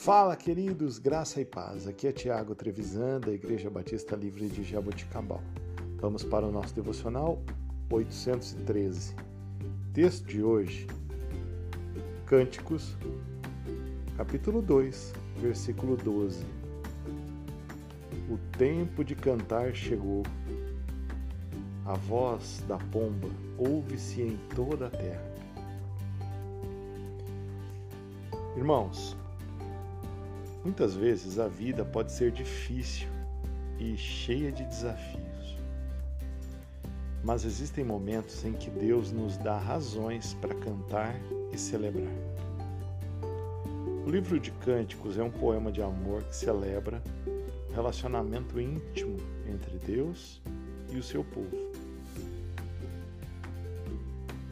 Fala, queridos, graça e paz. Aqui é Tiago Trevisan, da Igreja Batista Livre de Jaboticabal. Vamos para o nosso devocional 813. Texto de hoje, Cânticos, capítulo 2, versículo 12. O tempo de cantar chegou. A voz da pomba ouve-se em toda a terra. Irmãos, muitas vezes a vida pode ser difícil e cheia de desafios. Mas existem momentos em que Deus nos dá razões para cantar e celebrar. O livro de Cânticos é um poema de amor que celebra o relacionamento íntimo entre Deus e o seu povo.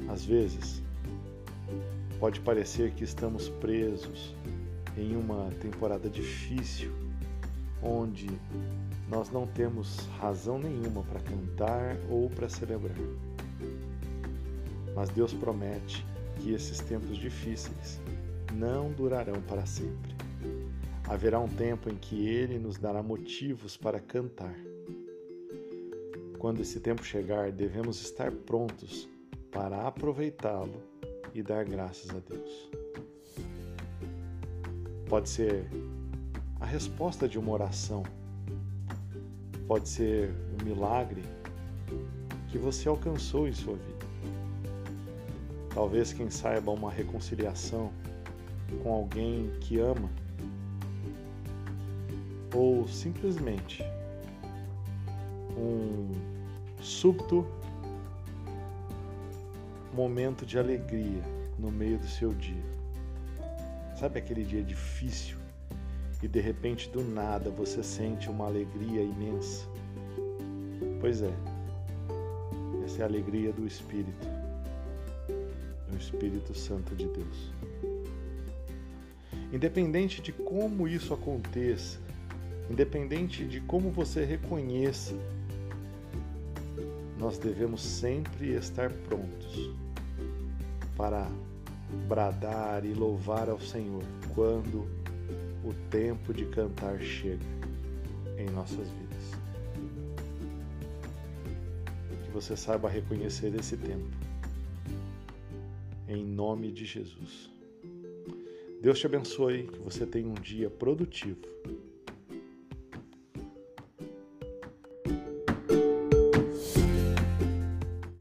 Às vezes, Pode parecer que estamos presos em uma temporada difícil, onde nós não temos razão nenhuma para cantar ou para celebrar. Mas Deus promete que esses tempos difíceis não durarão para sempre. Haverá um tempo em que Ele nos dará motivos para cantar. Quando esse tempo chegar, devemos estar prontos para aproveitá-lo e dar graças a Deus. Pode ser a resposta de uma oração, pode ser um milagre que você alcançou em sua vida. Talvez, quem saiba, uma reconciliação com alguém que ama, ou simplesmente um súbito momento de alegria no meio do seu dia. Sabe aquele dia difícil e de repente do nada você sente uma alegria imensa? Pois é, essa é a alegria do Espírito, do Espírito Santo de Deus. Independente de como isso aconteça, independente de como você reconheça, nós devemos sempre estar prontos para bradar e louvar ao Senhor quando o tempo de cantar chega em nossas vidas. Que você saiba reconhecer esse tempo. Em nome de Jesus. Deus te abençoe, que você tenha um dia produtivo